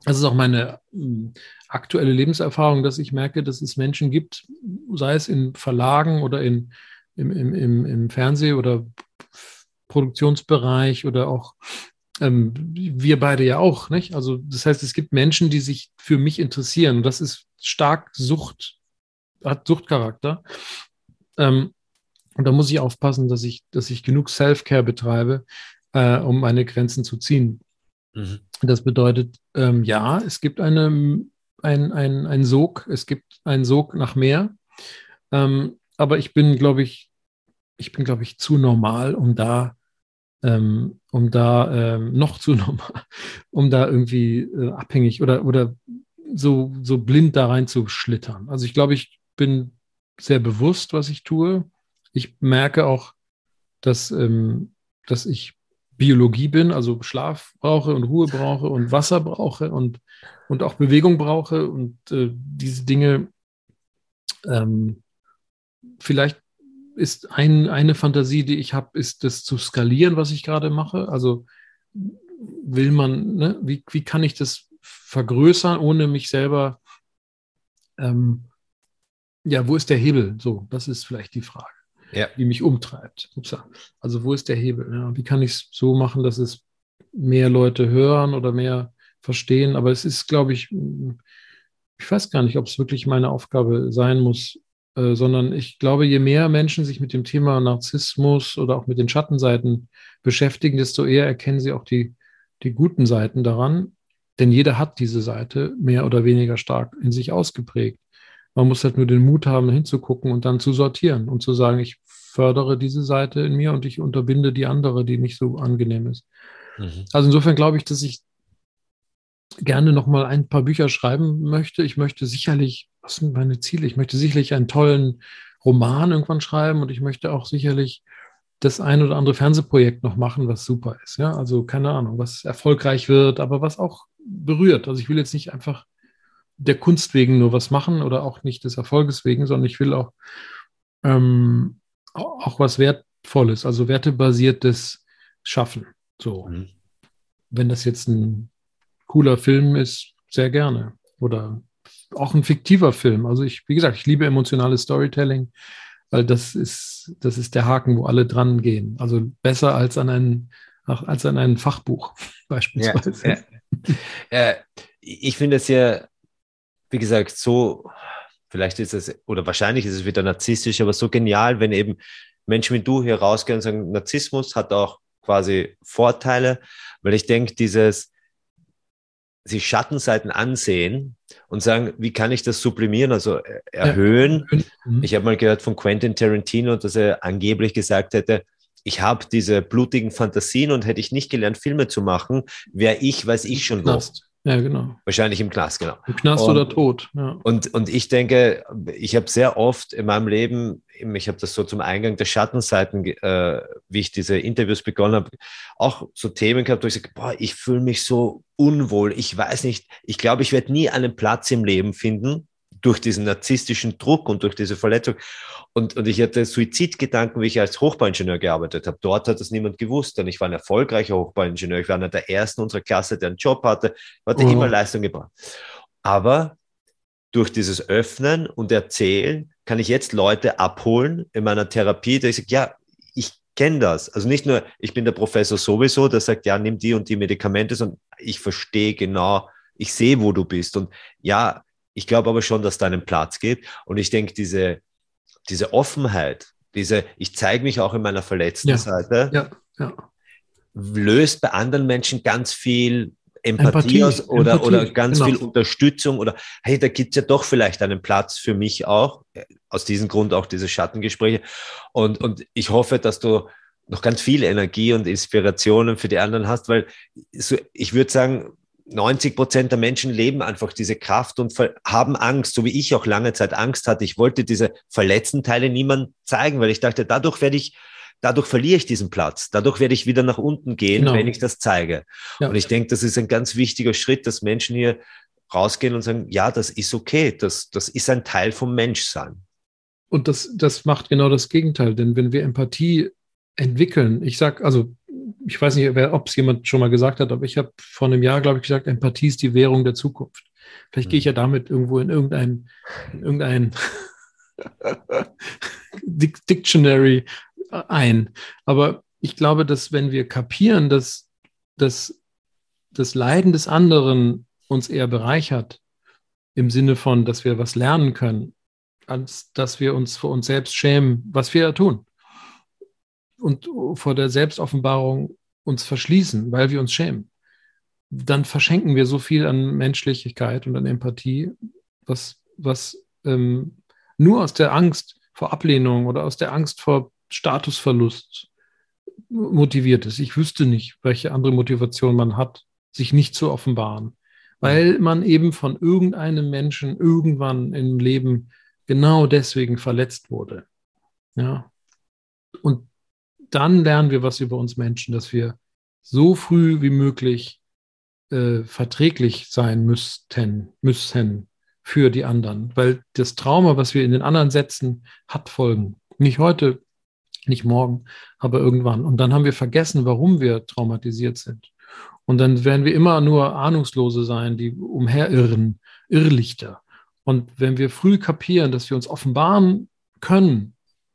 B: das ist auch meine hm, aktuelle Lebenserfahrung, dass ich merke, dass es Menschen gibt, sei es in Verlagen oder in im, im, im, im Fernseh- oder Produktionsbereich oder auch ähm, wir beide ja auch, nicht? Also das heißt, es gibt Menschen, die sich für mich interessieren und das ist stark Sucht, hat Suchtcharakter. Ähm, und da muss ich aufpassen, dass ich, dass ich genug Self-Care betreibe, äh, um meine Grenzen zu ziehen. Mhm. Das bedeutet, ähm, ja, es gibt eine ein, ein, ein Sog, es gibt einen Sog nach mehr. Ähm, aber ich bin, glaube ich, ich bin, glaube ich, zu normal, um da, ähm, um da ähm, noch zu normal, um da irgendwie äh, abhängig oder, oder so, so blind da rein zu schlittern. Also ich glaube, ich bin sehr bewusst, was ich tue. Ich merke auch, dass, ähm, dass ich Biologie bin, also Schlaf brauche und Ruhe brauche und Wasser brauche und, und auch Bewegung brauche und äh, diese Dinge ähm, vielleicht ist ein, eine Fantasie, die ich habe, ist das zu skalieren, was ich gerade mache. Also will man, ne, wie, wie kann ich das vergrößern, ohne mich selber, ähm, ja, wo ist der Hebel? So, das ist vielleicht die Frage, ja. die mich umtreibt. Also wo ist der Hebel? Ja, wie kann ich es so machen, dass es mehr Leute hören oder mehr verstehen? Aber es ist, glaube ich, ich weiß gar nicht, ob es wirklich meine Aufgabe sein muss, äh, sondern ich glaube, je mehr Menschen sich mit dem Thema Narzissmus oder auch mit den Schattenseiten beschäftigen, desto eher erkennen sie auch die, die guten Seiten daran. Denn jeder hat diese Seite mehr oder weniger stark in sich ausgeprägt. Man muss halt nur den Mut haben, hinzugucken und dann zu sortieren und zu sagen, ich fördere diese Seite in mir und ich unterbinde die andere, die nicht so angenehm ist. Mhm. Also insofern glaube ich, dass ich gerne noch mal ein paar Bücher schreiben möchte. Ich möchte sicherlich, was sind meine Ziele? Ich möchte sicherlich einen tollen Roman irgendwann schreiben und ich möchte auch sicherlich das ein oder andere Fernsehprojekt noch machen, was super ist. Ja, also keine Ahnung, was erfolgreich wird, aber was auch berührt. Also ich will jetzt nicht einfach der Kunst wegen nur was machen oder auch nicht des Erfolges wegen, sondern ich will auch, ähm, auch was Wertvolles, also wertebasiertes schaffen. So. Mhm. Wenn das jetzt ein cooler Film ist, sehr gerne. Oder auch ein fiktiver Film. Also ich, wie gesagt, ich liebe emotionales Storytelling, weil das ist, das ist der Haken, wo alle dran gehen. Also besser als an ein, als an ein Fachbuch beispielsweise. Ja,
A: ja. ich finde es ja, wie gesagt, so, vielleicht ist es, oder wahrscheinlich ist es wieder narzisstisch, aber so genial, wenn eben Menschen wie du hier rausgehen und sagen, Narzissmus hat auch quasi Vorteile, weil ich denke, dieses, sich Schattenseiten ansehen und sagen, wie kann ich das sublimieren, also äh, erhöhen. Mhm. Ich habe mal gehört von Quentin Tarantino, dass er angeblich gesagt hätte, ich habe diese blutigen Fantasien und hätte ich nicht gelernt, Filme zu machen, wäre ich, weiß ich schon wo.
B: Ja, genau.
A: Wahrscheinlich im Knast, genau.
B: Im Knast und, oder tot.
A: Ja. Und, und ich denke, ich habe sehr oft in meinem Leben, ich habe das so zum Eingang der Schattenseiten, äh, wie ich diese Interviews begonnen habe, auch so Themen gehabt, wo ich sage, boah, ich fühle mich so unwohl. Ich weiß nicht, ich glaube, ich werde nie einen Platz im Leben finden, durch diesen narzisstischen Druck und durch diese Verletzung. Und, und ich hatte Suizidgedanken, wie ich als Hochbauingenieur gearbeitet habe. Dort hat das niemand gewusst, denn ich war ein erfolgreicher Hochbauingenieur. Ich war einer der ersten unserer Klasse, der einen Job hatte. Ich hatte mhm. immer Leistung gebracht. Aber durch dieses Öffnen und Erzählen kann ich jetzt Leute abholen in meiner Therapie, da ich sage, ja, ich kenne das. Also nicht nur, ich bin der Professor sowieso, der sagt, ja, nimm die und die Medikamente, sondern ich verstehe genau, ich sehe, wo du bist. Und ja, ich glaube aber schon, dass da einen Platz gibt. Und ich denke, diese, diese Offenheit, diese, ich zeige mich auch in meiner verletzten ja. Seite, ja. Ja. löst bei anderen Menschen ganz viel Empathie, Empathie aus oder, Empathie, oder ganz genau. viel Unterstützung oder hey, da gibt es ja doch vielleicht einen Platz für mich auch. Aus diesem Grund auch diese Schattengespräche. Und, und ich hoffe, dass du noch ganz viel Energie und Inspirationen für die anderen hast, weil so, ich würde sagen, 90 Prozent der Menschen leben einfach diese Kraft und haben Angst, so wie ich auch lange Zeit Angst hatte. Ich wollte diese verletzten Teile niemand zeigen, weil ich dachte, dadurch werde ich, dadurch verliere ich diesen Platz. Dadurch werde ich wieder nach unten gehen, genau. wenn ich das zeige. Ja. Und ich denke, das ist ein ganz wichtiger Schritt, dass Menschen hier rausgehen und sagen, ja, das ist okay. Das, das ist ein Teil vom Menschsein.
B: Und das, das macht genau das Gegenteil. Denn wenn wir Empathie entwickeln, ich sage, also ich weiß nicht, ob es jemand schon mal gesagt hat, aber ich habe vor einem Jahr, glaube ich, gesagt, Empathie ist die Währung der Zukunft. Vielleicht gehe ich ja damit irgendwo in irgendein, in irgendein Dictionary ein. Aber ich glaube, dass wenn wir kapieren, dass, dass das Leiden des anderen uns eher bereichert, im Sinne von, dass wir was lernen können, als dass wir uns vor uns selbst schämen, was wir ja tun und vor der Selbstoffenbarung uns verschließen, weil wir uns schämen. dann verschenken wir so viel an Menschlichkeit und an Empathie, was, was ähm, nur aus der Angst vor Ablehnung oder aus der Angst vor Statusverlust motiviert ist. Ich wüsste nicht, welche andere Motivation man hat, sich nicht zu offenbaren, weil man eben von irgendeinem Menschen irgendwann im Leben genau deswegen verletzt wurde. Ja. Und dann lernen wir was über uns Menschen, dass wir so früh wie möglich äh, verträglich sein müssten, müssen für die anderen, weil das Trauma, was wir in den anderen setzen, hat Folgen. Nicht heute, nicht morgen, aber irgendwann. Und dann haben wir vergessen, warum wir traumatisiert sind. Und dann werden wir immer nur Ahnungslose sein, die umherirren, Irrlichter. Und wenn wir früh kapieren, dass wir uns offenbaren können,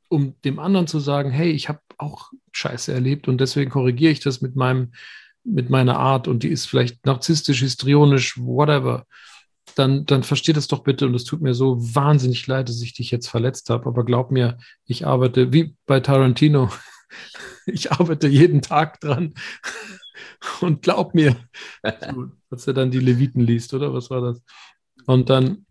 B: um dem anderen zu sagen, hey, ich habe auch Scheiße erlebt und deswegen korrigiere ich das mit meinem, mit meiner Art und die ist vielleicht narzisstisch, histrionisch, whatever, dann, dann versteht es doch bitte und es tut mir so wahnsinnig leid, dass ich dich jetzt verletzt habe. Aber glaub mir, ich arbeite wie bei Tarantino. Ich arbeite jeden Tag dran. Und glaub mir, als er dann die Leviten liest, oder was war das? Und dann,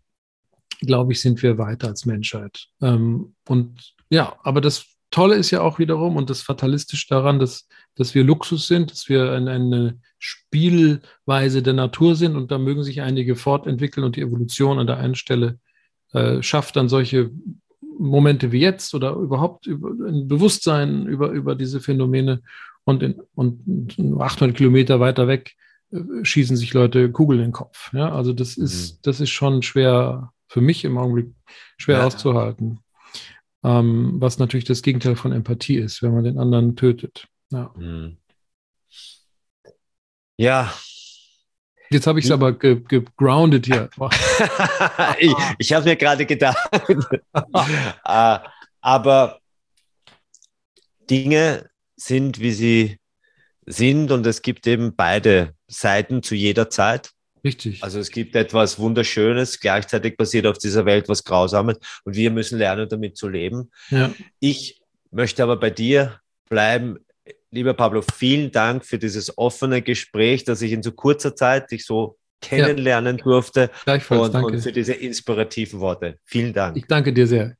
B: glaube ich, sind wir weiter als Menschheit. Ähm, und ja, aber das Tolle ist ja auch wiederum und das Fatalistisch daran, dass, dass wir Luxus sind, dass wir eine, eine Spielweise der Natur sind und da mögen sich einige fortentwickeln und die Evolution an der einen Stelle äh, schafft dann solche Momente wie jetzt oder überhaupt über ein Bewusstsein über, über diese Phänomene und, in, und 800 Kilometer weiter weg äh, schießen sich Leute Kugeln in den Kopf. Ja, also das ist, mhm. das ist schon schwer für mich im Augenblick schwer ja. auszuhalten ähm, was natürlich das Gegenteil von Empathie ist, wenn man den anderen tötet. Ja. Hm.
A: ja.
B: Jetzt habe ich es hm. aber gegroundet ge hier.
A: ich ich habe mir gerade gedacht. uh, aber Dinge sind, wie sie sind und es gibt eben beide Seiten zu jeder Zeit.
B: Richtig.
A: Also es gibt etwas Wunderschönes, gleichzeitig passiert auf dieser Welt was Grausames und wir müssen lernen, damit zu leben. Ja. Ich möchte aber bei dir bleiben. Lieber Pablo, vielen Dank für dieses offene Gespräch, dass ich in so kurzer Zeit dich so kennenlernen ja. durfte
B: Gleichfalls,
A: und,
B: danke.
A: und für diese inspirativen Worte. Vielen Dank.
B: Ich danke dir sehr.